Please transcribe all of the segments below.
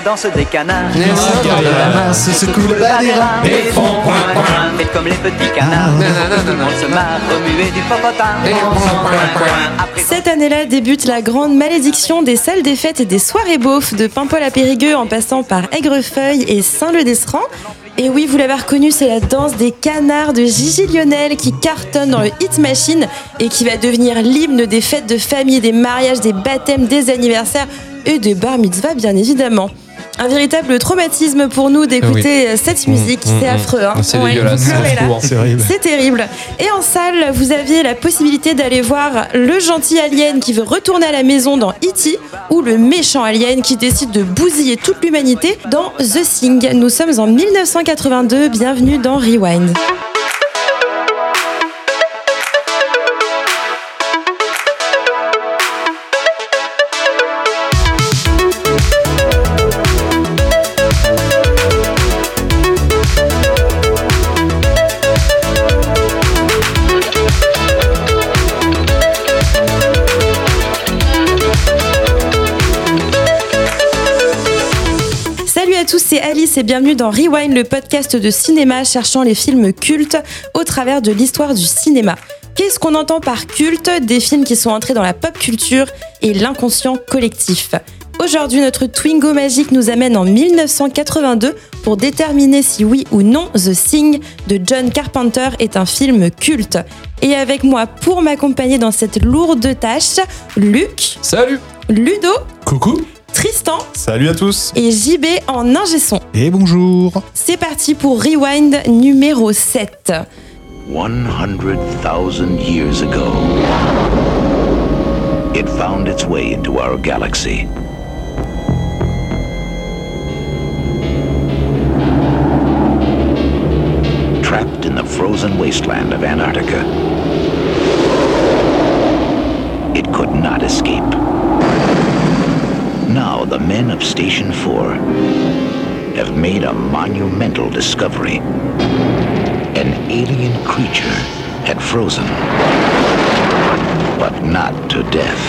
la danse des canards. Les de la masse, secouent le bas des reins et font point point. Et comme les petits canards, tout le monde se marre, du popotin. Et point, point, point. Après Cette année-là débute la grande malédiction des salles des fêtes et des soirées beaufs, de Paimpol à Périgueux en passant par Aigrefeuille et Saint-Leu-d'Esran. Et oui, vous l'avez reconnu, c'est la danse des canards de Gigi Lionel qui cartonne dans le Hit Machine et qui va devenir l'hymne des fêtes de famille, des mariages, des baptêmes, des anniversaires et des bar mitzvahs, bien évidemment. Un véritable traumatisme pour nous d'écouter cette musique, c'est affreux. Hein C'est Ouais, c'est là. fou, hein. C'est horrible. C'est terrible. Et en salle, vous aviez la possibilité d'aller voir le gentil alien qui veut retourner à la maison dans E.T. ou le méchant alien qui décide de bousiller toute l'humanité dans The Thing. Nous sommes en 1982. Bienvenue dans Rewind. Et bienvenue dans Rewind, le podcast de cinéma cherchant les films cultes au travers de l'histoire du cinéma. Qu'est-ce qu'on entend par culte? Des films qui sont entrés dans la pop culture et l'inconscient collectif. Aujourd'hui, notre Twingo magique nous amène en 1982 pour déterminer si oui ou non The Thing de John Carpenter est un film culte. Et avec moi pour m'accompagner dans cette lourde tâche, Luc, Salut Ludo, Coucou Tristan Salut à tous et JB en ingé son. Et bonjour C'est parti pour Rewind numéro 7. 100,000 years ago, it found its way into our galaxy. Trapped in the frozen wasteland of Antarctica, it could not escape. Now, the men of Station 4 have made a monumental discovery an alien creature had frozen, but not to death.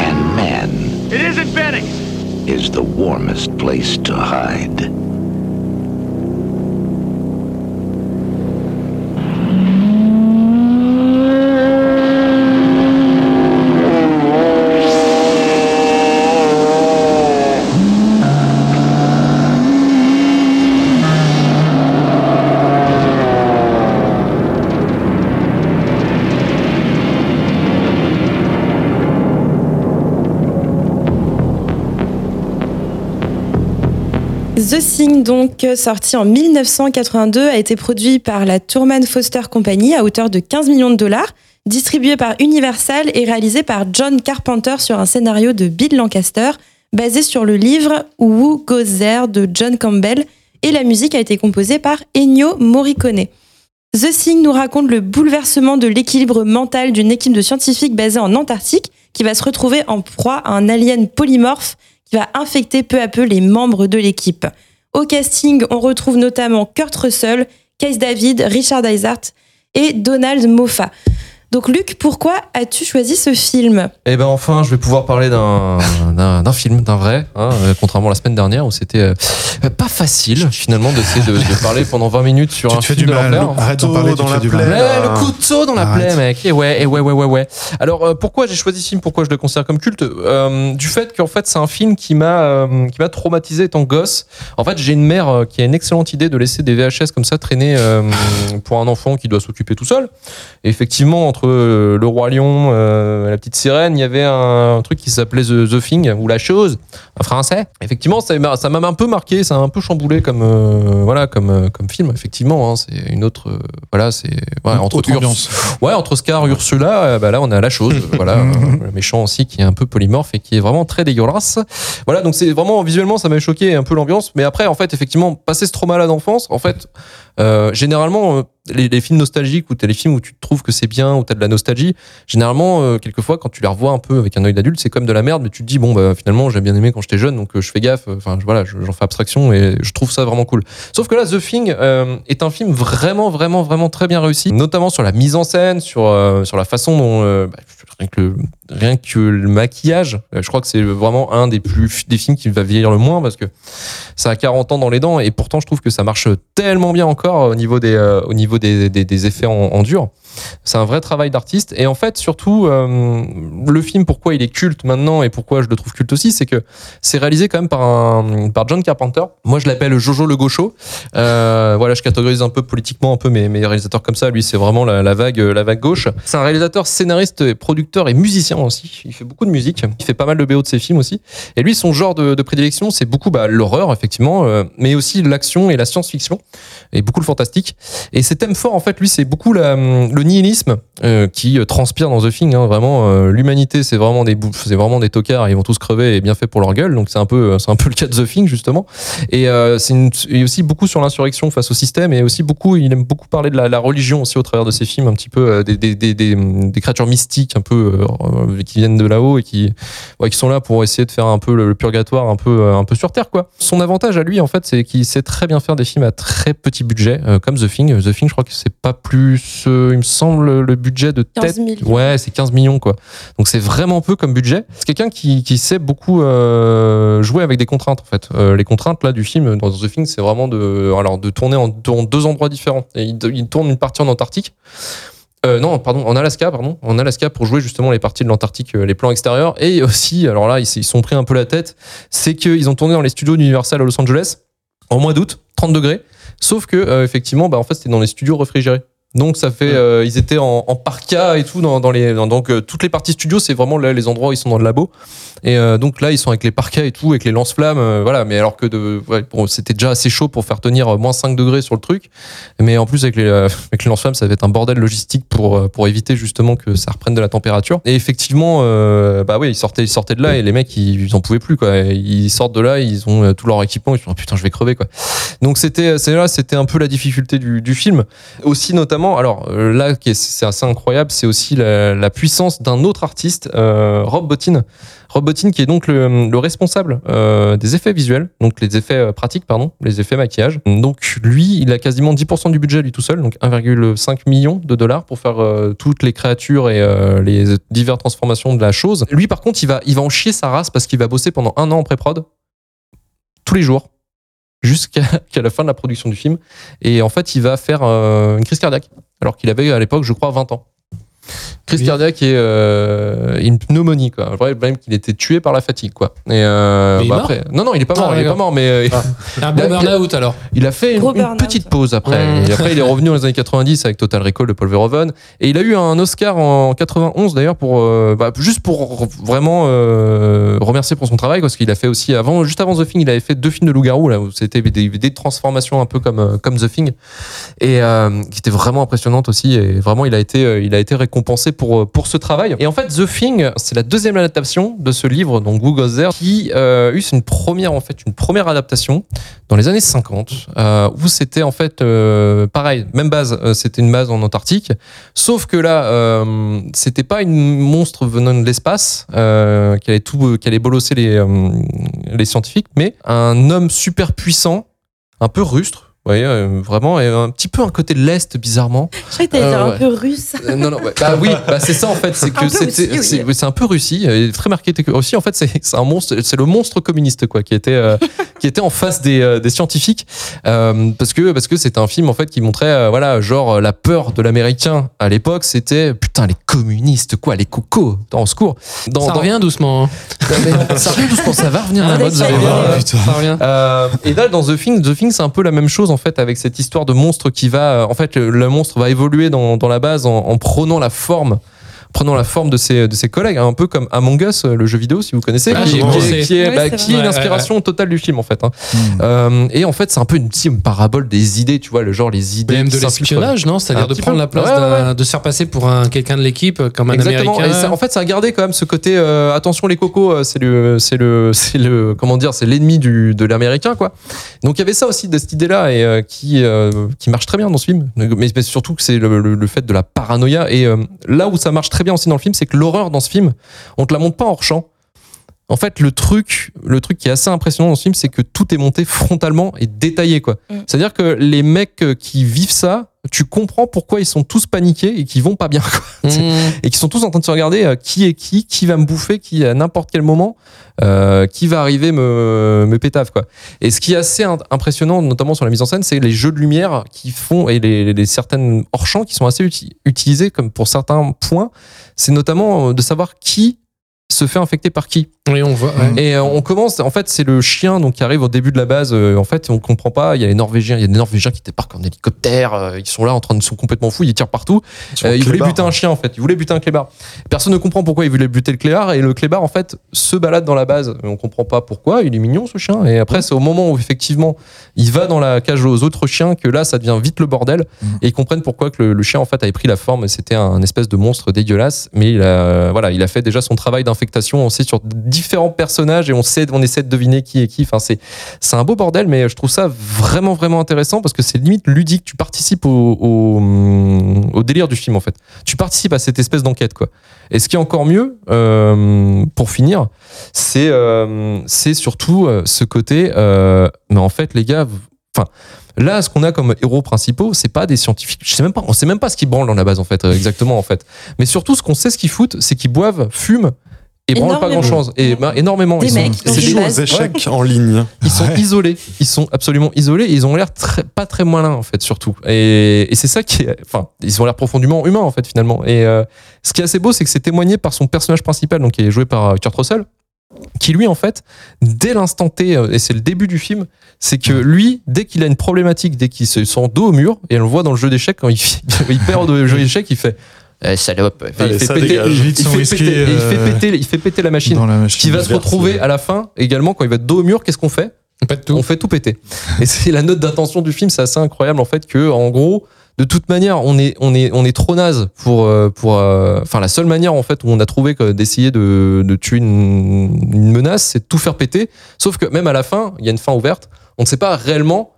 And man It isn't Benny. is the warmest place to hide. The Thing, donc sorti en 1982, a été produit par la Tourman Foster Company à hauteur de 15 millions de dollars, distribué par Universal et réalisé par John Carpenter sur un scénario de Bill Lancaster, basé sur le livre Who Goes There de John Campbell, et la musique a été composée par Ennio Morricone. The Thing nous raconte le bouleversement de l'équilibre mental d'une équipe de scientifiques basée en Antarctique qui va se retrouver en proie à un alien polymorphe qui va infecter peu à peu les membres de l'équipe. Au casting, on retrouve notamment Kurt Russell, Case David, Richard Isart et Donald Moffat. Donc Luc, pourquoi as-tu choisi ce film? Eh ben enfin, je vais pouvoir parler d'un d'un d'un film, d'un vrai, hein, euh, contrairement à la semaine dernière où c'était euh, pas facile finalement d'essayer de, de parler pendant 20 minutes sur Tu un te fais film du de mal, l'enfer. arrête d'en parler, dans la plaie. Ouais, le couteau dans la Arrête. plaie, mec. Et ouais, et ouais, ouais, ouais, ouais. Alors, euh, pourquoi j'ai choisi ce film? Pourquoi je le considère comme culte? Euh, Du fait qu'en fait, c'est un film qui m'a euh, qui m'a traumatisé étant gosse. En fait, j'ai une mère qui a une excellente idée de laisser des VHS comme ça traîner euh, pour un enfant qui doit s'occuper tout seul. Et effectivement, entre euh, le roi lion, euh, la petite sirène, il y avait un, truc qui s'appelait The, The Thing ou la chose, en français. Effectivement, ça m'a ça un peu marqué, ça m'a un peu chamboulé comme euh, voilà comme comme film. Effectivement, hein, c'est une autre euh, voilà, c'est ouais, entre Autre ambiance. Ouais, entre Ursula, bah là on a la chose, voilà, le méchant aussi qui est un peu polymorphe et qui est vraiment très dégueulasse. Voilà, donc c'est vraiment visuellement ça m'a choqué un peu l'ambiance, mais après en fait effectivement passer ce trauma là d'enfance, en fait généralement les, les films nostalgiques ou t'as les films où tu trouves que c'est bien, où t'as de la nostalgie, généralement, euh, quelquefois, quand tu les revois un peu avec un œil d'adulte, c'est comme de la merde, mais tu te dis, bon, bah, finalement, j'ai bien aimé quand j'étais jeune, donc euh, je fais gaffe, enfin, je- voilà, je- j'en fais abstraction et je trouve ça vraiment cool. Sauf que là, The Thing euh, est un film vraiment, vraiment, vraiment très bien réussi, notamment sur la mise en scène, sur, euh, sur la façon dont, euh, bah, rien, que le, maquillage, euh, je crois que c'est vraiment un des plus des films qui va vieillir le moins parce que ça a 40 ans dans les dents et pourtant je trouve que ça marche tellement bien encore au niveau des, euh, au niveau des, des, des effets en, en dur. C'est un vrai travail d'artiste et en fait surtout euh, le film pourquoi il est culte maintenant et pourquoi je le trouve culte aussi c'est que c'est réalisé quand même par un par John Carpenter. Moi je l'appelle Jojo le gaucho. Euh, voilà je catégorise un peu politiquement un peu mes, mes réalisateurs comme ça. Lui c'est vraiment la, vague la vague gauche. C'est un réalisateur, scénariste, producteur et musicien aussi. Il fait beaucoup de musique. Il fait pas mal de BO de ses films aussi. Et lui son genre de, prédilection c'est beaucoup bah, l'horreur effectivement, euh, mais aussi l'action et la science-fiction et beaucoup le fantastique. Et ses thèmes forts, en fait, lui, c'est beaucoup le nihilisme euh, qui euh, transpire dans The Thing. hein. Vraiment, euh, l'humanité, c'est vraiment des c'est vraiment des tocards. Ils vont tous crever et bien fait pour leur gueule. Donc c'est un peu, c'est un peu le cas de The Thing justement. Et c'est aussi beaucoup sur l'insurrection face au système et aussi beaucoup, il aime beaucoup parler de la, religion aussi au travers de ses films, un petit peu des, créatures mystiques un peu qui viennent de là-haut et qui qui sont là pour essayer de faire un peu le, le purgatoire un peu un peu sur terre quoi. Son avantage à lui en fait, c'est qu'il sait très bien faire des films à très petit budget comme The Thing. The Thing, je crois que c'est pas plus il me semble le budget de 15 tête. millions. Ouais, c'est 15 millions quoi. Donc c'est vraiment peu comme budget. C'est quelqu'un qui, qui sait beaucoup euh, jouer avec des contraintes en fait. Euh, les contraintes là du film dans The Thing, c'est vraiment de alors de tourner en, en deux endroits différents. Et il, il tourne une partie en Antarctique. Euh, non, pardon, en Alaska, pardon, en Alaska pour jouer justement les parties de l'Antarctique, les plans extérieurs. Et aussi, alors là, ils se ils se sont pris un peu la tête, c'est qu'ils ont tourné dans les studios d'Universal à Los Angeles en mois d'août, 30 degrés. Sauf que euh, effectivement, bah en fait, c'était dans les studios réfrigérés. Donc ça fait, euh, ils étaient en, en parka et tout dans, dans les, dans- donc euh, toutes les parties studio, c'est vraiment là, les endroits où ils sont dans le labo. Et euh, donc là, ils sont avec les parkas et tout, avec les lance-flammes, euh, voilà. Mais alors que de, ouais, bon, c'était déjà assez chaud pour faire tenir euh, moins 5 degrés sur le truc. Mais en plus avec les, euh, avec les lance-flammes, ça va être un bordel logistique pour pour éviter justement que ça reprenne de la température. Et effectivement, euh, bah oui, ils sortaient, ils sortaient de là et les mecs, ils, ils en pouvaient plus quoi. Ils sortent de là, ils ont tout leur équipement, ils disent oh, putain, je vais crever quoi. Donc c'était, c'est là, c'était un peu la difficulté du, du film. Aussi notamment, alors euh, là, c'est assez incroyable, c'est aussi la, puissance d'un autre artiste, euh, Rob Bottin. Rob Bottin qui est donc le, le responsable euh, des effets visuels, donc les effets pratiques, pardon, les effets maquillage. Donc lui, il a quasiment 10% du budget lui tout seul, donc 1,5 million de dollars pour faire toutes les créatures et les diverses transformations de la chose. Lui par contre, il va, il va en chier sa race parce qu'il va bosser pendant un an en pré-prod, tous les jours, jusqu'à qu'à la fin de la production du film. Et en fait, il va faire euh, une crise cardiaque, alors qu'il avait à l'époque, je crois, 20 ans. Crise Oui. cardiaque et euh, une pneumonie, quoi. Le problème qu'il était tué par la fatigue, quoi. Et euh, Mais il est mort après, non, non, il est pas Ah, mort, il est pas mort, mais euh, Un Il bon a- burn-out alors. il a fait une, Gros une burn-out. petite pause après. Mmh. Et après, il est revenu dans les années 90 avec Total Recall de Paul Verhoeven. Et il a eu un Oscar en 91 d'ailleurs pour euh, bah, juste pour vraiment euh, remercier pour son travail parce qu'il a fait aussi avant, juste avant The Thing, il avait fait deux films de loup-garou là où c'était des, des transformations un peu comme comme The Thing et euh, qui était vraiment impressionnante aussi. Et vraiment, il a été il a été récompensé pour euh, pour ce travail. Et en fait, The Thing, c'est la deuxième adaptation de ce livre, donc Who Goes There, qui euh, eut une première en fait une première adaptation dans les années 50, euh, où c'était en fait pareil, même base, c'était une base en Antarctique, sauf que là, c'était pas une monstre venant de l'espace qui allait tout, qui allait bolosser les, les scientifiques, mais un homme super puissant, un peu rustre. Vous voyez, euh, vraiment, et un petit peu un côté de l'Est, bizarrement. Je croyais que t'allais Euh, dire ouais. un peu russe. Euh, non, non, ouais. bah oui, bah c'est ça en fait, c'est Un que peu c'était, c'est oui, un peu Russie, euh, très marqué Russie. En fait, c'est c'est un monstre, c'est le monstre communiste quoi, qui était euh, qui était en face des, euh, des scientifiques, euh, parce que parce que c'était un film en fait qui montrait euh, voilà genre euh, la peur de l'américain à l'époque, c'était putain les communistes quoi, les cocos, dans au secours. Dans, Ça dans- revient doucement. hein. ça revient doucement, ça va revenir à la Ah, mode, vous allez voir. Ouais, Ça revient. Euh, et là, dans The Thing, The Thing, c'est un peu la même chose en avec cette histoire de monstre qui va, euh, en fait, le, monstre va évoluer dans, dans la base en, en prenant la forme, prenant la forme de ses, de ses collègues, un peu comme Among Us, le jeu vidéo, si vous connaissez, Ah, qui, est, qui est- Ouais, bah, qui est l'inspiration totale du film en fait. hein. Hmm. Euh, et en fait, c'est un peu une petite parabole des idées, tu vois, le genre les idées. Même de l'espionnage, non? C'est-à-dire de prendre peu. la place Ouais, ouais, d'un- de se faire passer pour un quelqu'un de l'équipe, comme un Exactement. américain. Et ça- en fait, ça a gardé quand même ce côté. euh, attention, les cocos, euh, c'est le, c'est le, c'est le, comment dire, c'est l'ennemi du, de l'américain, quoi. Donc il y avait ça aussi de cette idée-là et euh, qui, euh, qui marche très bien dans ce film. Mais, mais surtout que c'est le, le- le fait de la paranoïa. Et euh, là où ça marche très bien aussi dans le film, c'est que l'horreur dans ce film, on te la montre pas hors champ. En fait, le truc, le truc qui est assez impressionnant dans ce film, c'est que tout est monté frontalement et détaillé, quoi. Mm. C'est-à-dire que les mecs qui vivent ça, tu comprends pourquoi ils sont tous paniqués et qu'ils vont pas bien, quoi Mmh. et qui sont tous en train de se regarder euh, qui est qui, qui va me bouffer, qui à n'importe quel moment, euh, qui va arriver me, me pétave quoi. Et ce qui est assez impressionnant, notamment sur la mise en scène, c'est les jeux de lumière qui font et les, les certaines hors champs qui sont assez uti- utilisés comme pour certains points. C'est notamment euh, de savoir qui se fait infecter par qui? Oui, on voit. ouais. Et euh, on commence, en fait, c'est le chien donc qui arrive au début de la base. euh, en fait, on comprend pas. Il y a les Norvégiens, il y a des Norvégiens qui débarquent en hélicoptère. euh, ils sont là en train de ils sont complètement fous. Ils tirent partout. Euh, il voulait buter un chien en fait. Il voulait buter un clébard. Personne ne comprend pourquoi il voulait buter le clébard et le clébard en fait se balade dans la base. On comprend pas pourquoi. Il est mignon ce chien. Et après c'est au moment où effectivement il va dans la cage aux autres chiens que là ça devient vite le bordel Mhm. et ils comprennent pourquoi que le, le chien en fait avait pris la forme. C'était un espèce de monstre dégueulasse. Mais il a voilà il a fait déjà son travail On sait sur différents personnages et on sait on essaie de deviner qui est qui. Enfin c'est c'est un beau bordel, mais je trouve ça vraiment, vraiment intéressant parce que c'est limite ludique. Tu participes au, au, délire du film, en fait. Tu participes à cette espèce d'enquête, quoi. Et ce qui est encore mieux, euh, pour finir, c'est euh, c'est surtout euh, ce côté. mais en fait, les gars, enfin. Là, ce qu'on a comme héros principaux, c'est pas des scientifiques. Je sais même pas, on sait même pas ce qu'ils branlent dans la base, en fait, exactement, en fait. Mais surtout, ce qu'on sait, ce qu'ils foutent, c'est qu'ils boivent, fument et branlent pas grand chose. Et ben, énormément. Des Ils sont- c'est des échecs en ligne. ils sont Ouais. isolés. Ils sont absolument isolés. Et ils ont l'air très, pas très malins, en fait, surtout. Et, et c'est ça qui est. Enfin, ils ont l'air profondément humains, en fait, finalement. Et euh, ce qui est assez beau, c'est que c'est témoigné par son personnage principal, donc qui est joué par euh, Kurt Russell, qui lui, en fait, dès l'instant T, euh, et c'est le début du film, c'est que lui, dès qu'il a une problématique, dès qu'il se sent dos au mur, et on le voit dans le jeu d'échecs, quand il, il perd le jeu d'échecs, il fait. Eh, salope. Allez, il, fait péter, il, fait péter, et il fait euh, péter, il fait péter la machine la machine. qui va se retrouver à la fin également quand il va être dos au mur qu'est-ce qu'on fait de tout. on fait tout péter et c'est la note d'intention du film c'est assez incroyable en fait que en gros de toute manière on est on est on est trop naze pour euh, pour euh, enfin la seule manière en fait où on a trouvé d'essayer de, de tuer une, une menace c'est de tout faire péter sauf que même à la fin il y a une fin ouverte on ne sait pas réellement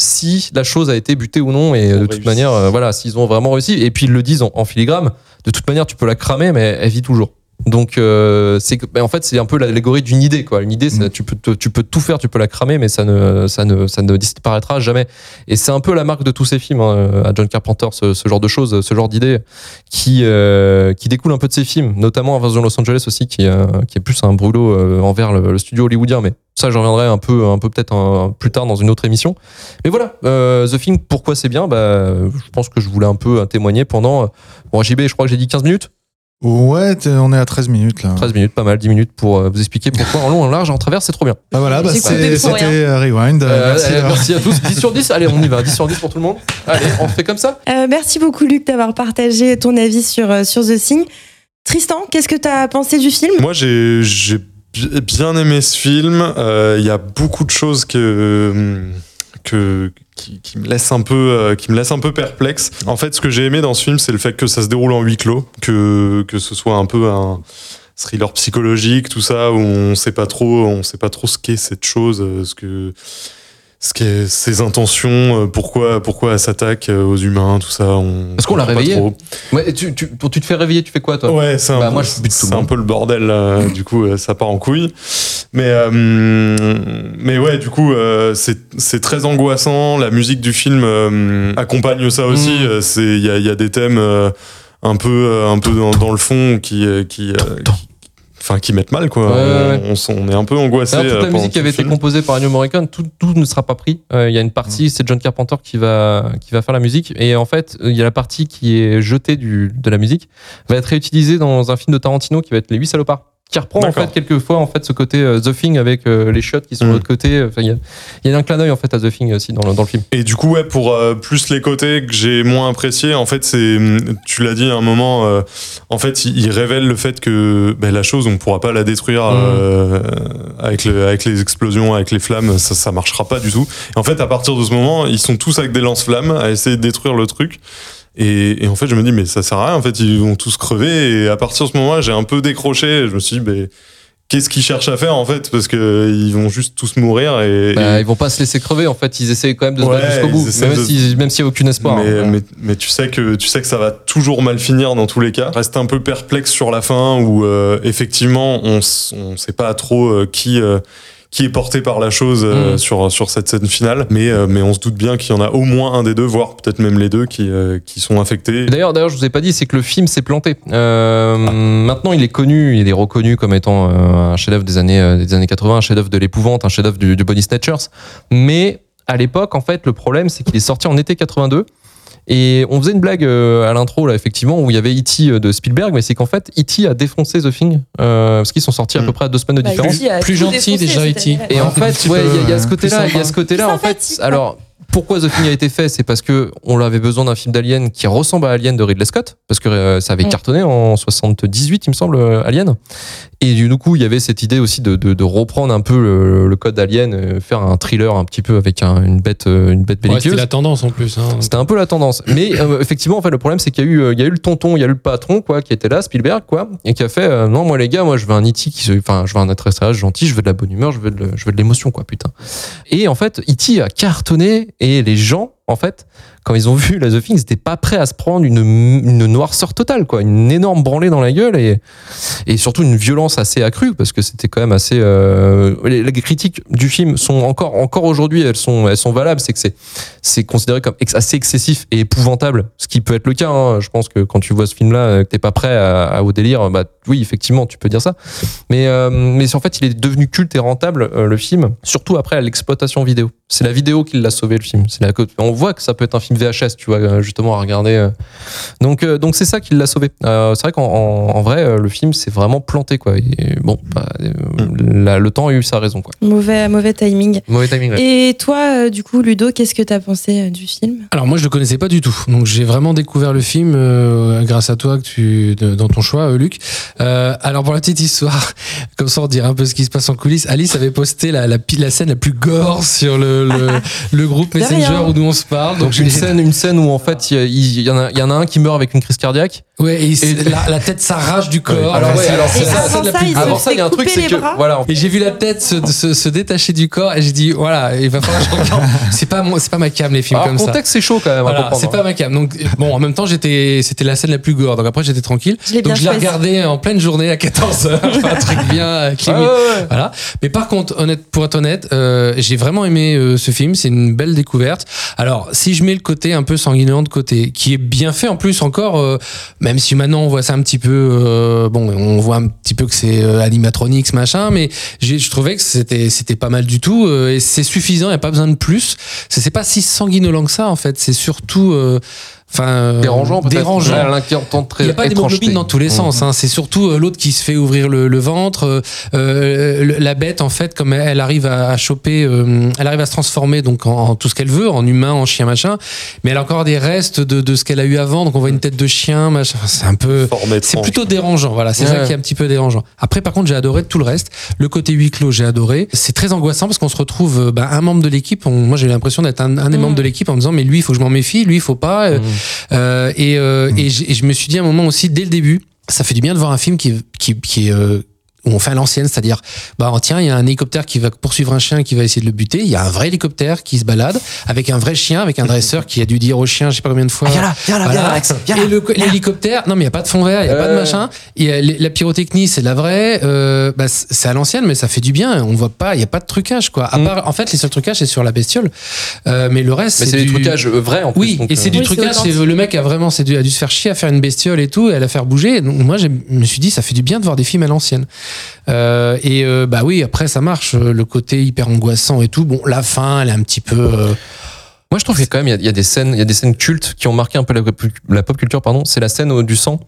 si la chose a été butée ou non et ont de toute manière euh, voilà s'ils ont vraiment réussi et puis ils le disent en, en filigrane de toute manière tu peux la cramer mais elle vit toujours donc euh, c'est ben, en fait c'est un peu l'allégorie d'une idée quoi. Une idée Mm. tu peux te- tu peux tout faire tu peux la cramer mais ça ne ça ne ça ne disparaîtra jamais. Et c'est un peu la marque de tous ces films hein, à John Carpenter ce, ce genre de choses ce genre d'idées qui euh, qui découle un peu de ces films notamment Invasion Los Angeles aussi qui euh, qui est plus un brûlot euh, envers le, le studio hollywoodien. Mais ça j'en reviendrai un peu un peu peut-être plus tard dans une autre émission. Mais voilà euh, The Thing pourquoi c'est bien? Bah je pense que je voulais un peu témoigner pendant bon JB je crois que j'ai dit 15 minutes Ouais, on est à 13 minutes là. 13 minutes, pas mal, 10 minutes pour euh, vous expliquer pourquoi en long, en large, en travers, c'est trop bien. Ah voilà, bah, c'était euh, Rewind. Euh, merci. euh, à tous. 10 sur 10, allez, on y va. 10 sur 10 pour tout le monde. Allez, on fait comme ça. Euh, merci beaucoup, Luc, d'avoir partagé ton avis sur, sur The Thing. Tristan, qu'est-ce que tu as pensé du film? Moi, j'ai j'ai bi- bien aimé ce film. Euh, Il y a beaucoup de choses que que qui, qui me laissent un peu euh, qui me laissent un peu perplexe. En fait, ce que j'ai aimé dans ce film, c'est le fait que ça se déroule en huis clos, que que ce soit un peu un thriller psychologique, tout ça où on sait pas trop, on sait pas trop ce qu'est cette chose, euh, ce que ce qu'est ses intentions, euh, pourquoi pourquoi elle s'attaque euh, aux humains, tout ça. On Est-ce qu'on l'a trop. Ouais, tu, tu, pour tu te fais réveiller, tu fais quoi, toi? Ouais, c'est un, Bah, peu- moi, je bute tout le c'est un monde. peu le bordel. là. du coup, euh, ça part en couille. Mais, euh, mais ouais, du coup, euh, c'est très angoissant. La musique du film euh, accompagne ça aussi. Mm. Euh, c'est Il y a, y a des thèmes euh, un peu, euh, un peu dans, dans le fond qui, euh, qui, euh, qui- enfin, qui mettent mal, quoi. Ouais, On, on s'en- on est un peu angoissé. Alors, toute euh, la musique qui avait été composée par Ennio Morricone, tout, tout ne sera pas pris. Euh, Il y a une partie, c'est John Carpenter qui va, qui va faire la musique. Et en fait, il y a la partie qui est jetée du, de la musique, va être réutilisée dans un film de Tarantino qui va être Les 8 salopards. Qui reprend en fait quelquefois en fait ce côté euh, The Thing avec euh, les shots qui sont de Mm. l'autre côté. Enfin, il y a, il y a un clin d'œil en fait à The Thing aussi dans le, dans le film. Et du coup, ouais, pour euh, plus les côtés que j'ai moins appréciés, en fait, c'est, tu l'as dit à un moment, euh, en fait, il, il révèle le fait que ben, la chose, on pourra pas la détruire euh, avec, le- avec les explosions, avec les flammes, ça, ça marchera pas du tout. Et en fait, à partir de ce moment, ils sont tous avec des lance-flammes à essayer de détruire le truc. Et, et en fait, je me dis, mais ça sert à rien, en fait, ils vont tous crever. Et à partir de ce moment-là, j'ai un peu décroché. Je me suis dit, ben, qu'est-ce qu'ils cherchent à faire, en fait, parce que ils vont juste tous mourir. Et, Bah, et- ils vont pas se laisser crever en fait. Ils essayent quand même de se Ouais, battre jusqu'au bout, même de- si s'il y a aucune espoir. mais, hein. mais, mais tu sais que tu sais que ça va toujours mal finir dans tous les cas. Reste un peu perplexe sur la fin où euh, effectivement on on sait pas trop euh, qui euh, qui est porté par la chose euh, Mm. sur sur cette scène finale, mais euh, mais on se doute bien qu'il y en a au moins un des deux, voire peut-être même les deux qui euh, qui sont affectés. Et D'ailleurs, d'ailleurs, je vous ai pas dit, c'est que le film s'est planté. Euh, Maintenant, il est connu, il est reconnu comme étant euh, un chef-d'œuvre des années euh, des années 80, un chef-d'œuvre de l'épouvante, un chef-d'œuvre du, du Body Snatchers. Mais à l'époque, en fait, le problème, c'est qu'il est sorti en été 82. Et on faisait une blague euh, à l'intro, là, effectivement, où il y avait E.T. de Spielberg, mais c'est qu'en fait, E.T. a défoncé The Thing, euh, parce qu'ils sont sortis à Mm. peu près à deux semaines de Bah, différence. Plus gentil, défoncé déjà, E.T. année-là. Et en fait, ouais, il y a- il y, a ce euh, côté-là, plus il y a ce côté-là, en fait. Alors, pourquoi The Thing a été fait C'est parce que on avait besoin d'un film d'Alien qui ressemble à Alien de Ridley Scott, parce que euh, ça avait cartonné en 78, il me semble, euh, Alien. Et du coup, il y avait cette idée aussi de, de, de reprendre un peu le, le code d'Alien, euh, faire un thriller un petit peu avec un- une bête, une bête Ouais, belliqueuse. C'était la tendance en plus. hein. C'était un peu la tendance. Mais euh, effectivement, en fait, le problème, c'est qu'il y a eu, il y a eu le tonton, il y a eu le patron, quoi, qui était là, Spielberg, quoi, et qui a fait, euh, non, moi, les gars, moi, je veux un E.T. qui se, enfin, je veux un atterrissage gentil, je veux de la bonne humeur, je veux de, je veux de l'émotion, quoi, putain. Et en fait, E.T. a cartonné, et les gens, en fait, quand ils ont vu la The Thing, ils étaient pas prêts à se prendre une, une noirceur totale, quoi, une énorme branlée dans la gueule, et, et surtout une violence assez accrue, parce que c'était quand même assez, euh, les, critiques du film sont encore, encore aujourd'hui, elles sont, elles sont valables, c'est que c'est, considéré comme assez excessif et épouvantable, ce qui peut être le cas. hein. Je pense que quand tu vois ce film-là, euh, que t'es pas prêt à, au délire, bah oui, effectivement, tu peux dire ça. Mais, euh, mais en fait, il est devenu culte et rentable le film, surtout après l'exploitation vidéo. C'est la vidéo qui l'a sauvé le film. C'est la, voit que ça peut être un film VHS, tu vois, euh, justement à regarder. euh. Donc, euh, donc c'est ça qui l'a sauvé. Euh, c'est vrai qu'en en, en vrai, le film s'est vraiment planté, quoi. Et bon, bah, la- le temps a eu sa raison, quoi. Mauvais, mauvais timing. Mauvais timing. ouais. Et toi, euh, du coup, Ludo, qu'est-ce que t'as pensé euh, du film? Alors moi je le connaissais pas du tout, donc j'ai vraiment découvert le film euh, grâce à toi que tu de- dans ton choix, euh, Luc. Euh, alors pour la petite histoire, comme ça on dirait un peu ce qui se passe en coulisses. Alice avait posté la, la, la scène la plus gore sur le, le, le groupe Messenger où nous on se parle. Donc Donc une scène, une scène où en fait il y, y en a, il y en a un qui meurt avec une crise cardiaque. ouais, et, la, la tête s'arrache du corps. Alors, ouais, C'est- alors, c'est Et c'est la avant scène la ça, gore. ont Avant ça, il y a un truc, c'est que voilà. Et j'ai vu la tête se, se, se détacher du corps et j'ai dit voilà, il va falloir que je regarde. C'est pas c'est pas ma cam les films Alors, comme ça. contexte c'est chaud quand même. à Voilà, c'est hein. pas ma cam. Donc bon, en même temps, j'étais, c'était la scène la plus gore. Donc après, j'étais tranquille. Je Donc je l'ai regardé en pleine journée à 14 h un truc bien euh, clean. ouais. Voilà. Mais par contre, honnête, pour être honnête, euh, j'ai vraiment aimé euh, ce film. C'est une belle découverte. Alors, si je mets le côté un peu sanguinolent de côté, qui est bien fait en plus encore, euh, même si maintenant on voit ça un petit peu, euh, bon, on voit un petit peu que c'est euh, animatronics machin, mais je trouvais que c'était c'était pas mal du tout euh, et c'est suffisant. Il y a pas besoin de plus. C'est, pas si sanguinolent que ça en fait. C'est surtout Enfin, euh, Dérangeant peut-être. Dérangeant. Il n'y a pas d'hémoglobine dans tous les sens. Hein. C'est surtout euh, l'autre qui se fait ouvrir le, le ventre. euh, euh, la bête, en fait, comme elle, arrive à, à choper, euh, elle arrive à se transformer donc en, en tout ce qu'elle veut, en humain, en chien, machin. Mais elle a encore des restes de, de ce qu'elle a eu avant. Donc on voit une tête de chien, machin. C'est un peu. C'est plutôt dérangeant, voilà, c'est ça qui est un petit peu dérangeant. Après, par contre, j'ai adoré tout le reste. Le côté huis clos, j'ai adoré. C'est très angoissant parce qu'on se retrouve, bah, un membre de l'équipe. Moi, j'ai l'impression d'être un, un des Mm. membres de l'équipe en me disant, mais lui, il faut que je m'en méfie, lui, il faut pas. Mmh. Euh, et, euh, et, j'- et je me suis dit à un moment aussi, dès le début, ça fait du bien de voir un film qui, qui, qui est euh, où on fait à l'ancienne, c'est-à-dire, bah tiens, il y a un hélicoptère qui va poursuivre un chien qui va essayer de le buter. Il y a un vrai hélicoptère qui se balade avec un vrai chien, avec un dresseur qui a dû dire au chien, je sais pas combien de fois. Viens là, viens là, viens Voilà. là, Alex, viens Et là. le- l'hélicoptère, non mais il y a pas de fond vert, il y a pas de Euh. machin. A la pyrotechnie, c'est la vraie. Euh, bah, c'est à l'ancienne, mais ça fait du bien. On voit pas, il y a pas de trucage quoi. À Mm. part, en fait, les seuls trucages c'est sur la bestiole, Euh, mais le reste Mais c'est du... trucages euh, vrais en plus. Oui, donc, et c'est euh, du Oui, c'est trucage. C'est le mec a vraiment, c'est du- a dû se faire chier à faire une bestiole et tout, et à la faire bouger. Donc moi, je me suis dit, ça fait du bien de voir des films à l'ancienne. Euh, et euh, bah oui, après ça marche. euh, Le côté hyper angoissant et tout. Bon, la fin, elle est un petit peu. Euh, Moi, je trouve qu'il y a quand même il y a, il y a des scènes, il y a des scènes cultes qui ont marqué un peu la, la pop culture, pardon. C'est la scène au- du sang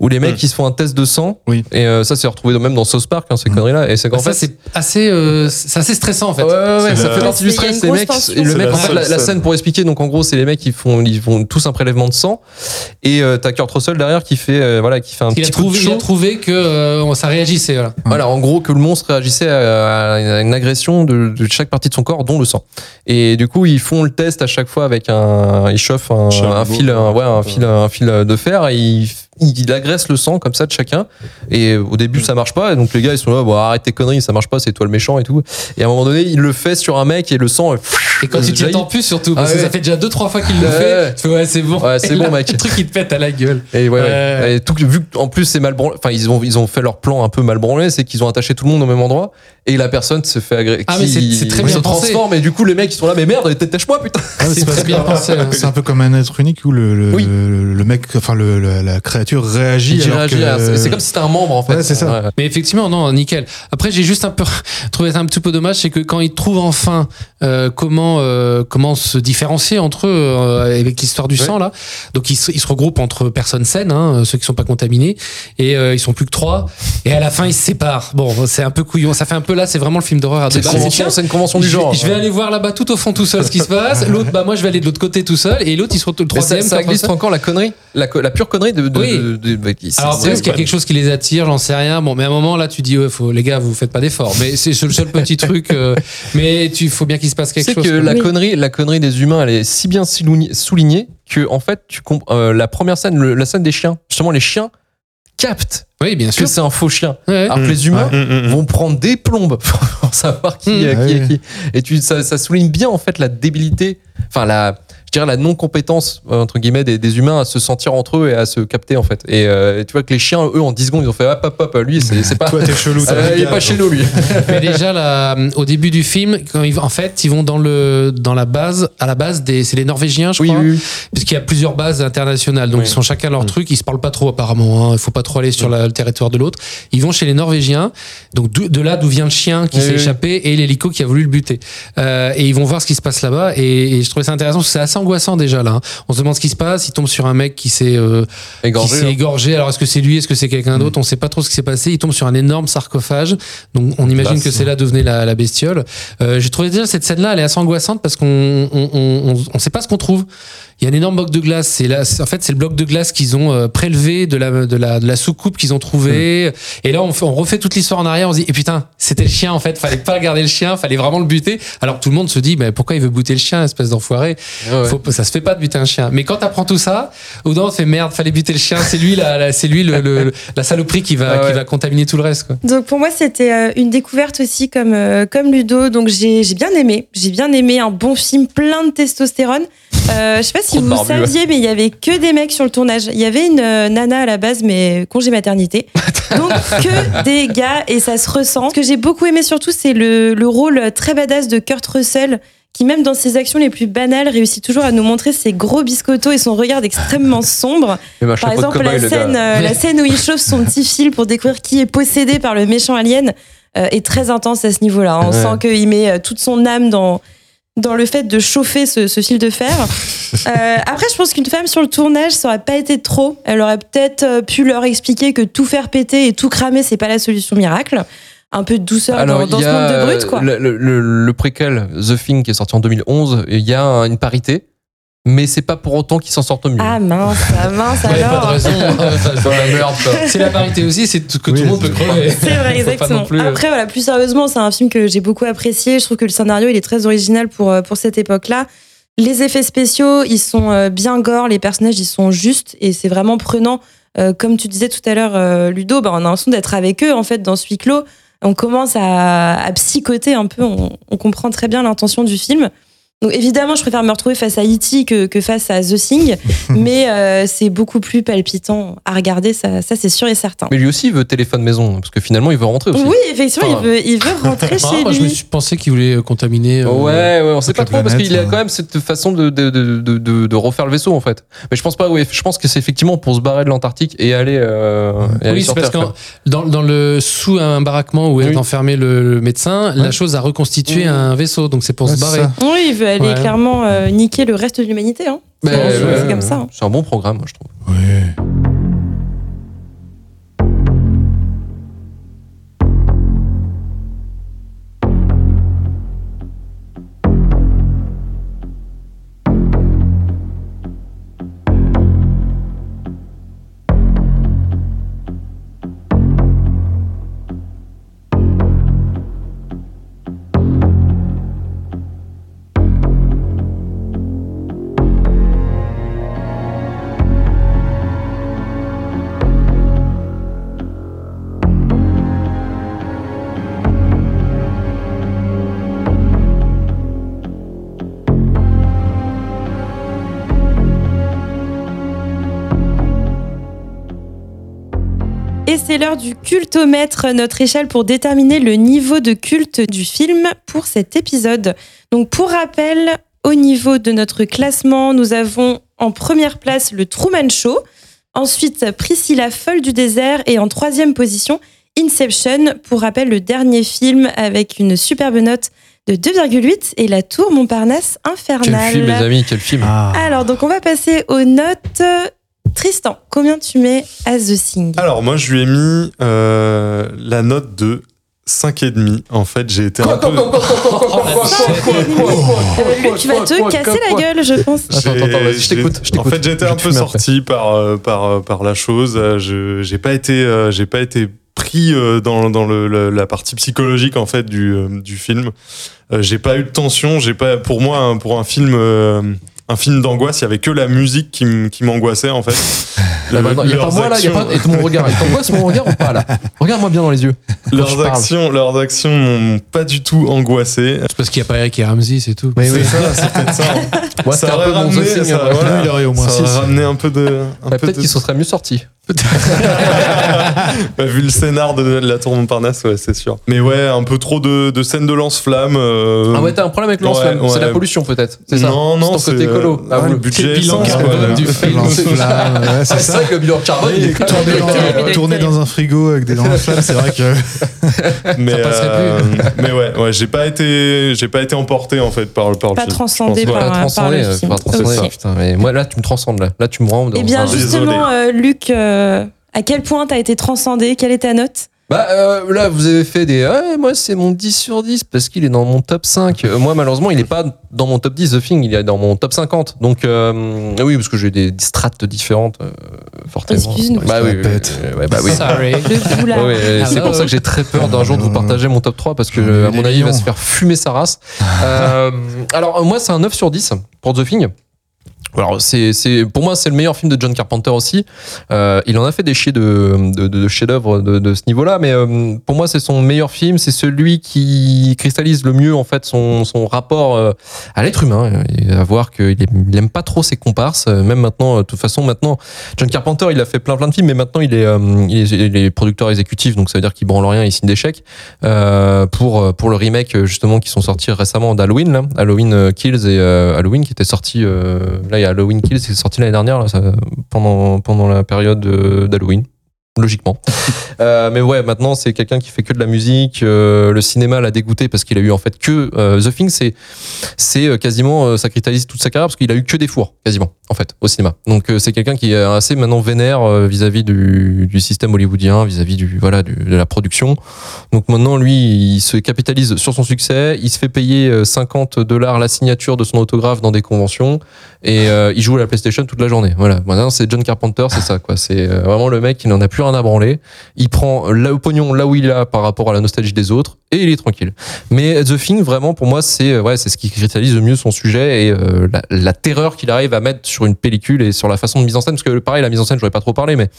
où les mecs Mm. qui se font un test de sang. Oui. Et euh, ça, c'est retrouvé même dans South Park, hein, ces Mm. conneries-là. Et c'est qu'en Bah, ça, fait, c'est assez, euh, c'est assez stressant en fait. Ouais, ouais, ouais, ça la- fait partie du stress. Les mecs, le mec, la en fait, la, la scène. pour expliquer, donc en gros, c'est les mecs qui font, ils font tous un prélèvement de sang, et euh, t'as Kurt Russell derrière qui fait, euh, voilà, qui fait un Il a, petit coup de trouvé, il a chaud. trouvé que euh, ça réagissait. Voilà. Voilà, en gros, que le monstre réagissait à, à une agression de, de chaque partie de son corps, dont le sang. Et du coup, ils font le test à chaque fois avec un, ils chauffent un, un fil, un, ouais, un fil, un fil de fer, et ils il agresse le sang comme ça de chacun et au début ça marche pas et donc les gars ils sont là bon arrête tes conneries ça marche pas c'est toi le méchant et tout et à un moment donné il le fait sur un mec et le sang euh, Et quand tu t'y attends plus surtout, parce Ah que ouais. ça fait déjà deux trois fois qu'il le Ouais, fait. ouais. Tu fais ouais c'est bon. Ouais, c'est bon, là, mec. Le truc il te pète à la gueule. Et ouais, ouais. Ouais. Et tout, vu qu'en plus c'est mal branlé, enfin ils ont ils ont fait leur plan un peu mal branlé, c'est qu'ils ont attaché tout le monde au même endroit et la personne se fait agresser. Ah, mais c'est- très bien se pensé. transforme et du coup les mecs ils sont là mais merde détache-moi putain. Ah, C'est très bien pensé. C'est un peu comme un être unique où le, le, Oui. le, le mec, enfin le, le- la créature réagit. Alors réagit que- c'est- comme si c'était un membre en fait. Ouais, c'est ça. Mais effectivement, non, nickel. Après, j'ai juste un peu trouvé ça un petit peu dommage, c'est que quand ils trouvent enfin euh, comment euh, comment se différencier entre eux euh, avec l'histoire du Ouais. sang là, donc ils se, ils se regroupent entre personnes saines, hein, ceux qui sont pas contaminés, et euh, ils sont plus que trois. Et à la fin, ils se séparent. Bon, c'est un peu couillon. Ça fait un peu là, c'est vraiment le film d'horreur C'est une balles. convention, c'est une convention du genre. Je vais aller voir là-bas tout au fond tout seul ce qui se passe. L'autre, bah moi je vais aller de l'autre côté tout seul. Et l'autre il se retrouve le Mais ça, troisième. ça ça. encore la connerie, la, pure connerie de. de, Oui. de- de- de- c'est- Alors c'est- peut-être qu'il y a quelque chose qui les attire, j'en sais rien. Bon, mais à un moment là, tu dis, ouais, faut, les gars, vous faites pas d'efforts. Mais c'est le seul petit truc. euh, mais tu faut bien qu'il se passe quelque C'est chose. que quoi. la Oui. connerie, la connerie des humains, elle est si bien soulign- soulignée que en fait, tu euh, la première scène, le- la scène des chiens, justement, les chiens captent Oui, bien que sûr. c'est un faux chien. Ouais. Alors que les humains Mm, mm, mm. vont prendre des plombes pour savoir qui, euh, qui Ah est oui. qui. Et tu, ça, ça souligne bien en fait la débilité, enfin la, je dirais la non compétence entre guillemets des, des humains à se sentir entre eux et à se capter en fait. Et euh, tu vois que les chiens, eux, en 10 secondes, ils ont fait hop hop hop, lui, c'est pas, Toi, t'es chelou. Euh, il est pas chez nous lui. Mais déjà là, au début du film, quand ils, en fait, ils vont dans le dans la base, à la base des, c'est les Norvégiens, je Oui, crois. oui, oui. Parce qu'il y a plusieurs bases internationales, donc Oui. ils sont chacun leur Mm. truc. Ils se parlent pas trop apparemment. Hein. Il faut pas trop aller sur la- le territoire de l'autre. Ils vont chez les Norvégiens, donc de là d'où vient le chien qui Oui, s'est oui. échappé et l'hélico qui a voulu le buter. Euh, et ils vont voir ce qui se passe là-bas. Et, et je trouvais ça intéressant parce que c'est assez angoissant déjà là. hein. On se demande ce qui se passe. Il tombe sur un mec qui s'est euh, qui Égorgé, s'est hein. égorgé. Alors est-ce que c'est lui, est-ce que c'est quelqu'un d'autre? On sait pas trop ce qui s'est passé. Il tombe sur un énorme sarcophage. Donc on imagine Classe. que c'est là d'où venait la, la bestiole. Euh, J'ai trouvé déjà cette scène-là, elle est assez angoissante parce qu'on on, on, on, on sait pas ce qu'on trouve. Il y a un énorme bloc de glace. C'est là, en fait, c'est le bloc de glace qu'ils ont euh, prélevé de la, de la, de la soucoupe qu'ils ont trouvé. Et là, on, fait- on refait toute l'histoire en arrière. On se dit, et putain, c'était le chien, en fait. Fallait pas garder le chien. Fallait vraiment le buter. Alors tout le monde se dit, mais pourquoi il veut buter le chien, espèce d'enfoiré? Ouais, ouais. Faut, pas- ça se fait pas de buter un chien. Mais quand t'apprends tout ça, au on fait merde, fallait buter le chien. C'est lui, la, la- c'est lui le, le- la saloperie qui va, Ah ouais. qui va contaminer tout le reste, quoi. Donc pour moi, c'était euh, une découverte aussi comme, euh, comme Ludo. Donc j'ai j'ai bien aimé. J'ai bien aimé un bon film plein de testostérone. Euh, je sais pas si vous barbu, saviez, mais il y avait que des mecs sur le tournage. Il y avait une euh, nana à la base, mais congé maternité. Donc que des gars et ça se ressent. Ce que j'ai beaucoup aimé surtout, c'est le, le rôle très badass de Kurt Russell qui même dans ses actions les plus banales réussit toujours à nous montrer ses gros biscottos et son regard extrêmement sombre. Par exemple, la scène, euh, la scène où il chauffe son petit fil pour découvrir qui est possédé par le méchant alien euh, est très intense à ce niveau-là. On Ouais. sent qu'il met toute son âme dans, dans le fait de chauffer ce, ce fil de fer. Euh, après, je pense qu'une femme sur le tournage, ça aurait pas été trop. Elle aurait peut-être euh, pu leur expliquer que tout faire péter et tout cramer, c'est pas la solution miracle. Un peu de douceur dans, ce monde de brut, quoi. Le, le, le- le préquel The Thing qui est sorti en 2011, il y a une parité, mais c'est pas pour autant qu'ils s'en sortent au mieux. Ah mince, ah mince Ouais, pas de alors. raison. Dans la merde, quoi. c'est la parité aussi, c'est tout- que tout le monde peut crever. C'est vrai, exactement. plus, euh, Après, voilà, plus sérieusement, c'est un film que j'ai beaucoup apprécié. Je trouve que le scénario, il est très original pour, euh, pour cette époque-là. Les effets spéciaux, ils sont euh, bien gore, les personnages, ils sont justes et c'est vraiment prenant. Euh, comme tu disais tout à l'heure, euh, Ludo, bah, on a l'impression d'être avec eux, en fait, dans ce huis clos. On commence à, à psychoter un peu, on, on comprend très bien l'intention du film. Donc évidemment, je préfère me retrouver face à E.T. que, que face à The Thing, mais euh, c'est beaucoup plus palpitant à regarder, ça, ça c'est sûr et certain. Mais lui aussi, il veut téléphone maison, parce que finalement, il veut rentrer aussi. Oui, effectivement, Enfin, il, veut, il veut rentrer Ah, chez moi, je me lui. suis pensé qu'il voulait euh, contaminer. euh, Ouais, ouais, on sait pas trop parce qu'il a quand même cette façon de, de, de, de, de- de refaire le vaisseau en fait. Mais je pense pas, oui, je pense que c'est effectivement pour se barrer de l'Antarctique et aller, euh, et aller Oui, c'est sur parce que dans, dans le sous un baraquement où est Oui. enfermé le, le médecin, la chose a reconstitué un vaisseau, donc c'est pour Ouais, se barrer. ça. Oui, il veut aller Ouais. clairement euh, niquer le reste de l'humanité. Hein. Mais, C'est- ouais, c'est ouais, comme ça. hein. C'est un bon programme, moi, je trouve. Ouais. C'est l'heure du cultomètre, notre échelle pour déterminer le niveau de culte du film pour cet épisode. Donc pour rappel, au niveau de notre classement, nous avons en première place le Truman Show, ensuite Priscilla folle du désert et en troisième position Inception, pour rappel le dernier film avec une superbe note de 2,8 et la tour Montparnasse Quel infernale. film, les amis, quel film. Ah. Alors donc on va passer aux notes. Tristan, combien tu mets à The Thing Alors, moi, je lui ai mis euh, la note de 5,5. En fait, j'ai été un peu. Euh, tu vas te casser la gueule, je pense. Attends, attends, attends, vas-y, je t'écoute, En fait, j'ai été Je un peu sorti par, euh, par, par la chose. Je j'ai pas été, j'ai pas été pris dans, dans le, le- la partie psychologique en fait du, du film. Euh, j'ai pas eu de tension. J'ai pas, pour moi, un- pour un film, euh, un film d'angoisse, il y avait que la musique qui m'angoissait en fait. Il y a pas moi là, il y a pas. Et ton regard. Mon regard ou pas là Regarde-moi bien dans les yeux. Leurs actions, leurs actions m'ont pas du tout angoissé. C'est parce qu'il n'y a pas Eric et Ramsey, c'est tout. Mais oui. C'est ça, c'est peut-être ça. hein. Moi, ça aurait mon ramené, ça, voilà, ça un peu de. Bah, peu Peut-être de- qu'il se serait mieux sorti. Bah, vu le scénar de la tour Montparnasse, ouais, c'est sûr. Mais ouais, un peu trop de, de scènes de lance-flamme. euh, Ah ouais, t'as un problème avec lance ouais, C'est ouais. la pollution peut-être. C'est ça. Non, non, c'est côté c'est, écolo. euh, Ah, le budget bilan carbone du film. C'est vrai que le bilan carbone, il est même- dans, dans un frigo avec des lance-flammes, c'est vrai que. mais, Ça passerait euh, mais ouais, ouais, j'ai pas été, j'ai pas été emporté en fait par, par le Pas film. transcendé par. Pas par transcender, le film. pas putain, mais moi là tu me transcendes là. Là tu me rends dans Eh bien, justement, Luc, à quel point t'as été transcendé Quelle est ta note Bah euh, là vous avez fait des ah, moi c'est mon 10 sur 10 parce qu'il est dans mon top 5. Euh, moi malheureusement il est pas dans mon top 10 The Thing, il est dans mon top 50. Donc euh, oui parce que j'ai des, strates différentes euh, fortement. Excuse-nous. Bah oui, ouais, bah oui. Sorry. Ouais, ouais, c'est pour ça que j'ai très peur d'un jour de vous partager mon top 3 parce que euh, à mon avis il va se faire fumer sa race. Euh, alors moi c'est un 9 sur 10 pour The Thing. Alors c'est c'est pour moi c'est le meilleur film de John Carpenter aussi. Euh, il en a fait des chiers de de, de chefs-d'œuvre de, de ce niveau-là, mais euh, pour moi c'est son meilleur film. C'est celui qui cristallise le mieux en fait son son rapport euh, à l'être humain. Et à voir qu'il aime, il aime pas trop ses comparses. Euh, Même maintenant, euh, de toute façon maintenant John Carpenter il a fait plein plein de films, mais maintenant il est euh, il est, il est producteur exécutif, donc ça veut dire qu'il branle rien, il signe des chèques pour pour le remake justement qui sont sortis récemment d'Halloween, là. Halloween Kills et Halloween qui était sorti là il y a Halloween Kills qui est sorti l'année dernière là, ça- pendant pendant la période euh, d'Halloween. Logiquement. Euh, mais ouais, maintenant c'est quelqu'un qui fait que de la musique. euh, le cinéma l'a dégoûté parce qu'il a eu en fait que euh, The Thing, c'est c'est quasiment ça cristallise toute sa carrière parce qu'il a eu que des fours quasiment en fait au cinéma. Donc c'est quelqu'un qui est assez maintenant vénère vis-à-vis du, du système hollywoodien, vis-à-vis du voilà de la production. Donc maintenant lui il se capitalise sur son succès, il se fait payer euh, 50 dollars la signature de son autographe dans des conventions et il joue à la PlayStation toute la journée. Voilà, maintenant c'est John Carpenter, c'est ça quoi. C'est vraiment le mec qui n'en a plus rien à branler. Il prend le pognon là où il a par rapport à la nostalgie des autres et il est tranquille. Mais The Thing, vraiment, pour moi, c'est euh, ouais, c'est ce qui cristallise le mieux son sujet et euh, la, terreur qu'il arrive à mettre sur une pellicule et sur la façon de mise en scène. Parce que pareil, la mise en scène, j'aurais pas trop parlé, mais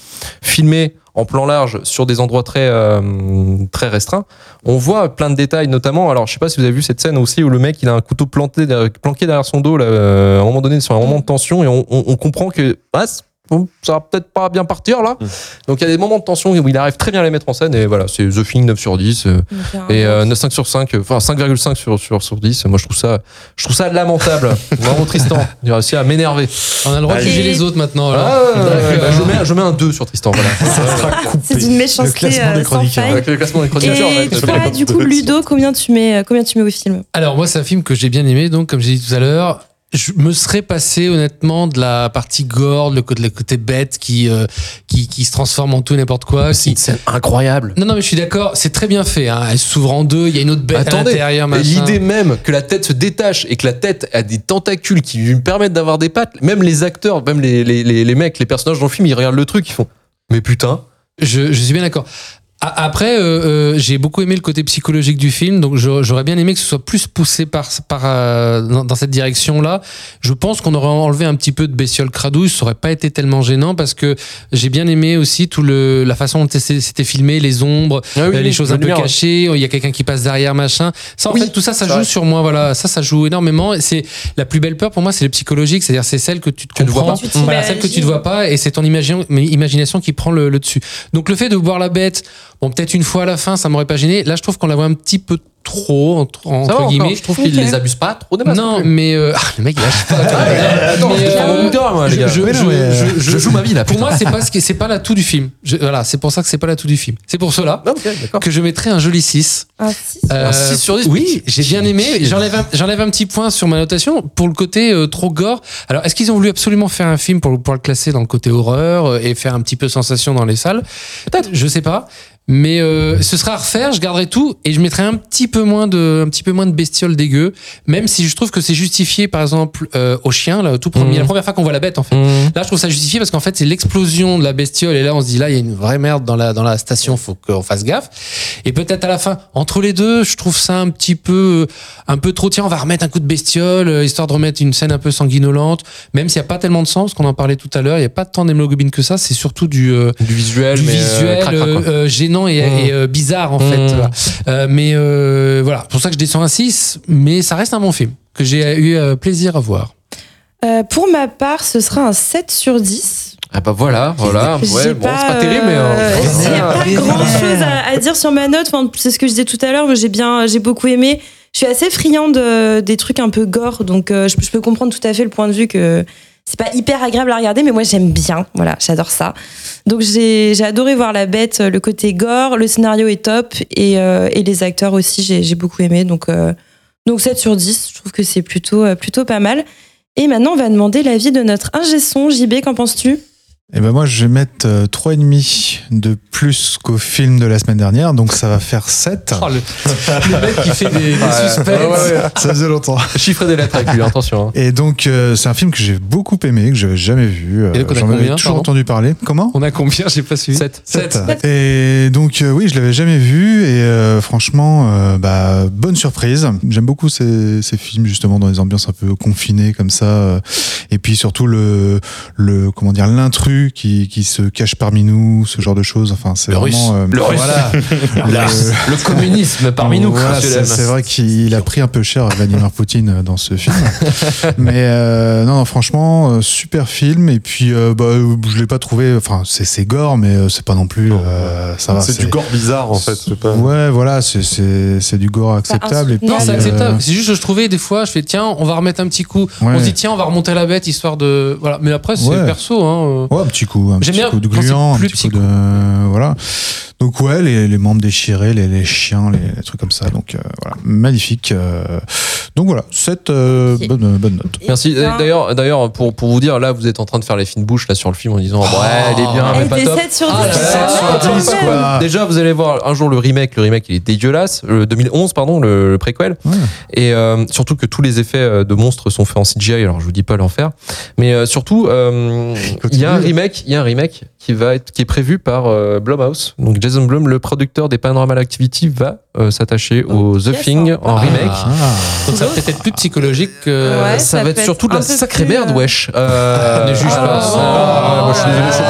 filmé en plan large sur des endroits très euh, très restreints, on voit plein de détails, notamment. Alors, je sais pas si vous avez vu cette scène aussi où le mec il a un couteau planté planqué derrière son dos à un moment donné sur un moment de tension et on, comprend que ah, ça va peut-être pas bien partir là. Mm. Donc il y a des moments de tension où il arrive très bien à les mettre en scène et voilà, c'est The Thing 9 sur 10 euh, et euh, 5 sur 5, euh, enfin 5,5 sur, sur, sur 10. Moi je trouve ça, je trouve ça lamentable. Bravo Tristan, il a réussi à m'énerver. On a le droit de Allez. juger les autres maintenant. alors. Ah, ouais, bah, je, mets, je mets un 2 sur Tristan, voilà. C'est d'une méchanceté classement des euh, sans chroniqueurs. Avec le classement des chroniqueurs. Et toi, du coup, Ludo, combien tu mets, combien tu mets au film? Alors moi c'est un film que j'ai bien aimé donc comme j'ai dit tout à l'heure je me serais passé honnêtement de la partie gore le côté, le côté bête qui, euh, qui qui se transforme en tout n'importe quoi C'est qui... incroyable. non non mais je suis d'accord c'est très bien fait hein. elle s'ouvre en deux il y a une autre bête à Attendez, l'intérieur et machin. l'idée même que la tête se détache et que la tête a des tentacules qui lui permettent d'avoir des pattes, même les acteurs, même les, les, les, les mecs, les personnages dans le film, ils regardent le truc, ils font Mais putain, Je, je suis bien d'accord. Après, euh, euh, j'ai beaucoup aimé le côté psychologique du film, donc j'aurais bien aimé que ce soit plus poussé par, par euh, dans, dans cette direction-là. Je pense qu'on aurait enlevé un petit peu de bestiole cradouille, ça aurait pas été tellement gênant parce que j'ai bien aimé aussi tout le la façon dont c'était filmé, les ombres, Ah oui, euh, les choses un peu cachées. Il y a quelqu'un qui passe derrière, machin. Ça, en Oui, fait, tout ça, ça joue vrai. sur moi. Voilà, ça, ça joue énormément. C'est la plus belle peur pour moi, c'est le psychologique, c'est-à-dire c'est celle que tu te Tu ne vois comprends, pas. Tu voilà, celle que tu ne vois pas, et c'est ton imagine- imagination qui prend le, le dessus. Donc le fait de voir la bête, bon peut-être une fois à la fin, ça m'aurait pas gêné. Là, je trouve qu'on la voit un petit peu trop entre, va encore, guillemets. je trouve qu'ils Ok. les abusent pas trop masses Non, mais euh, ah, le mec il lâche pas. Attends, je euh, joue ma vie là. Pour moi, c'est pas ce qui- c'est pas l'atout du film. Je- voilà, c'est pour ça que c'est pas l'atout du film. C'est pour cela ok, d'accord. que je mettrais un joli 6. Un six. Euh, Un 6 sur 10. Oui, j'ai bien aimé. J'enlève un, j'enlève un petit point sur ma notation pour le côté euh, trop gore. Alors, est-ce qu'ils ont voulu absolument faire un film pour, pour le classer dans le côté horreur euh, et faire un petit peu sensation dans les salles? Peut-être, je sais pas. Mais euh, ce sera à refaire, je garderai tout et je mettrai un petit peu moins de, un petit peu moins de bestioles dégueu, même si je trouve que c'est justifié, par exemple, euh, au chien, là, au tout premier, Mhm. la première fois qu'on voit la bête, en fait. Mmh. Là, je trouve ça justifié parce qu'en fait, c'est l'explosion de la bestiole. Et là, on se dit, là, il y a une vraie merde dans la, dans la station. Faut qu'on fasse gaffe. Et peut-être à la fin, entre les deux, je trouve ça un petit peu, un peu trop. Tiens, on va remettre un coup de bestiole, euh, histoire de remettre une scène un peu sanguinolente. Même s'il n'y a pas tellement de sang, parce qu'on en parlait tout à l'heure, il n'y a pas tant d'hémoglobine que ça. C'est surtout du, euh, Du visuel, du mais euh, visuel crac, crac, et, Mm. et, euh, bizarre, en Mm. fait. Voilà. Euh, mais euh, voilà, c'est pour ça que je descends un 6. Mais ça reste un bon film que j'ai eu euh, plaisir à voir. Euh, pour ma part, ce sera un 7 sur 10. Ah bah voilà, voilà. Ouais, bon, c'est pas terrible, mais. Il n'y a pas grand chose à, à dire sur ma note. Enfin, c'est ce que je disais tout à l'heure. J'ai bien, j'ai beaucoup aimé. Je suis assez friande de- des trucs un peu gore, donc euh, je, je peux comprendre tout à fait le point de vue que c'est pas hyper agréable à regarder, mais moi j'aime bien. Voilà, j'adore ça. Donc j'ai adoré voir la bête, le côté gore, le scénario est top et, euh, et les acteurs aussi, j'ai beaucoup aimé. Donc euh, donc 7 sur 10, je trouve que c'est plutôt euh, plutôt pas mal. Et maintenant, on va demander l'avis de notre ingé son. JB, qu'en penses-tu? Et ben moi, je vais mettre euh, 3,5 de plus qu'au film de la semaine dernière, donc ça va faire 7. Oh, le, le mec qui fait des, des Ouais, suspects. ouais, ouais, ouais. Ça faisait longtemps. Chiffrer des lettres avec lui, attention. hein. Et donc, euh, c'est un film que j'ai beaucoup aimé, que j'avais jamais vu. euh, J'en avais combien, toujours entendu parler. Comment On a combien J'ai pas suivi. 7. Sept. Et donc euh, oui, je l'avais jamais vu et euh, franchement, euh, bah, bonne surprise. J'aime beaucoup ces, ces films justement dans des ambiances un peu confinées comme ça. Et puis surtout le, le comment dire, l'intrus qui, qui se cache parmi nous, ce genre de choses. Enfin, c'est Le vraiment. euh, Le russe. voilà. Le, le communisme parmi nous, Voilà, c'est vrai qu'il a pris un peu cher Vladimir Poutine euh, dans ce film. Mais euh, non, non, franchement, euh, super film. Et puis, euh, bah, je l'ai pas trouvé. Enfin, c'est c'est gore, mais euh, c'est pas non plus. euh, ça va. C'est du gore bizarre en fait. c'est Pas... Ouais, voilà, c'est- c'est c'est du gore acceptable. Et puis, insoutenable. Non, c'est Euh, acceptable. C'est juste que je trouvais des fois, je fais tiens, on va remettre un petit coup. Ouais. On se dit tiens, on va remonter la bête histoire de voilà. Mais après, c'est Ouais. perso. Hein. Ouais, petit coup, un petit coup de gluant, un petit coup de voilà. Donc ouais, les, les membres déchirés, les, les chiens, les, les trucs comme ça. Donc euh, voilà, magnifique. euh. donc voilà, cette euh, bonne bonne note. Merci. Ben, D'ailleurs, d'ailleurs, pour, pour vous dire, là, vous êtes en train de faire les fines bouches là sur le film en disant, ouais, elle est bien, mais pas top. 7 sur 10. Ah, là, quoi. Déjà, vous allez voir un jour le remake. Le remake, il est dégueulasse. Le 2011, pardon, le, le préquel. Ouais. Et euh, surtout que tous les effets euh, de monstres sont faits en CGI. Alors, je vous dis pas l'enfer. Mais euh, surtout, euh, il y a un remake. Il y a un remake qui va être qui est prévu par euh, Blumhouse. Donc, Jason Blum, le producteur des Paranormal Activity, va euh, s'attacher au The Thing hein. en Ah. remake. Donc ça va peut-être être plus psychologique que. Ouais. ça, ça va être surtout de la sacrée plus, merde, euh, wesh. Euh, Ne juge pas. moi, je suis désolé, je suis.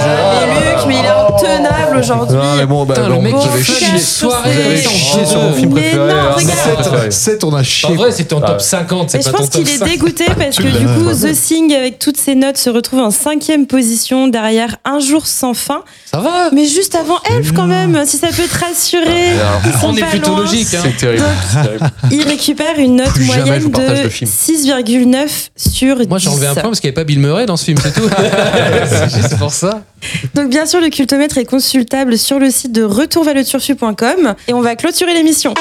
Mais Luc, mais il est intenable aujourd'hui. Non, mais bon, bah, Putain, le mec, vous avez chié. soirée. Vous avez Mais chié sur mon film Mais préféré. non, hein, regarde. mon préféré. 7, on a chié. En vrai, c'est ton Ah. top 50, c'est Et je pense qu'il est 5. dégoûté parce que du coup, The Thing, avec toutes ses notes, se retrouve en cinquième position derrière Un jour sans fin. Ça va Mais juste avant Elf, quand même, si ça peut te rassurer. Ils sont On est pas plutôt loin. logique. Hein. C'est terrible. Il récupère une note Plus jamais je moyenne partage de le film. 6,9 sur 10. Moi, j'ai enlevé un point parce qu'il n'y avait pas Bill Murray dans ce film, c'est tout. c'est juste pour ça. Donc bien sûr, le cultomètre est consultable sur le site de retourvalleturfu.com et on va clôturer l'émission.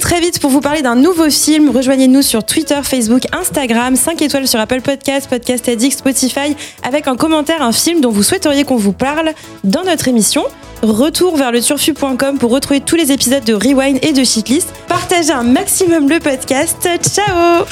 Très vite pour vous parler d'un nouveau film. Rejoignez-nous sur Twitter, Facebook, Instagram, 5 étoiles sur Apple Podcasts, Podcast Addict, Spotify, avec en commentaire un film dont vous souhaiteriez qu'on vous parle dans notre émission. Retour vers le turfu.com pour retrouver tous les épisodes de Rewind et de Shitlist. Partagez un maximum le podcast. Ciao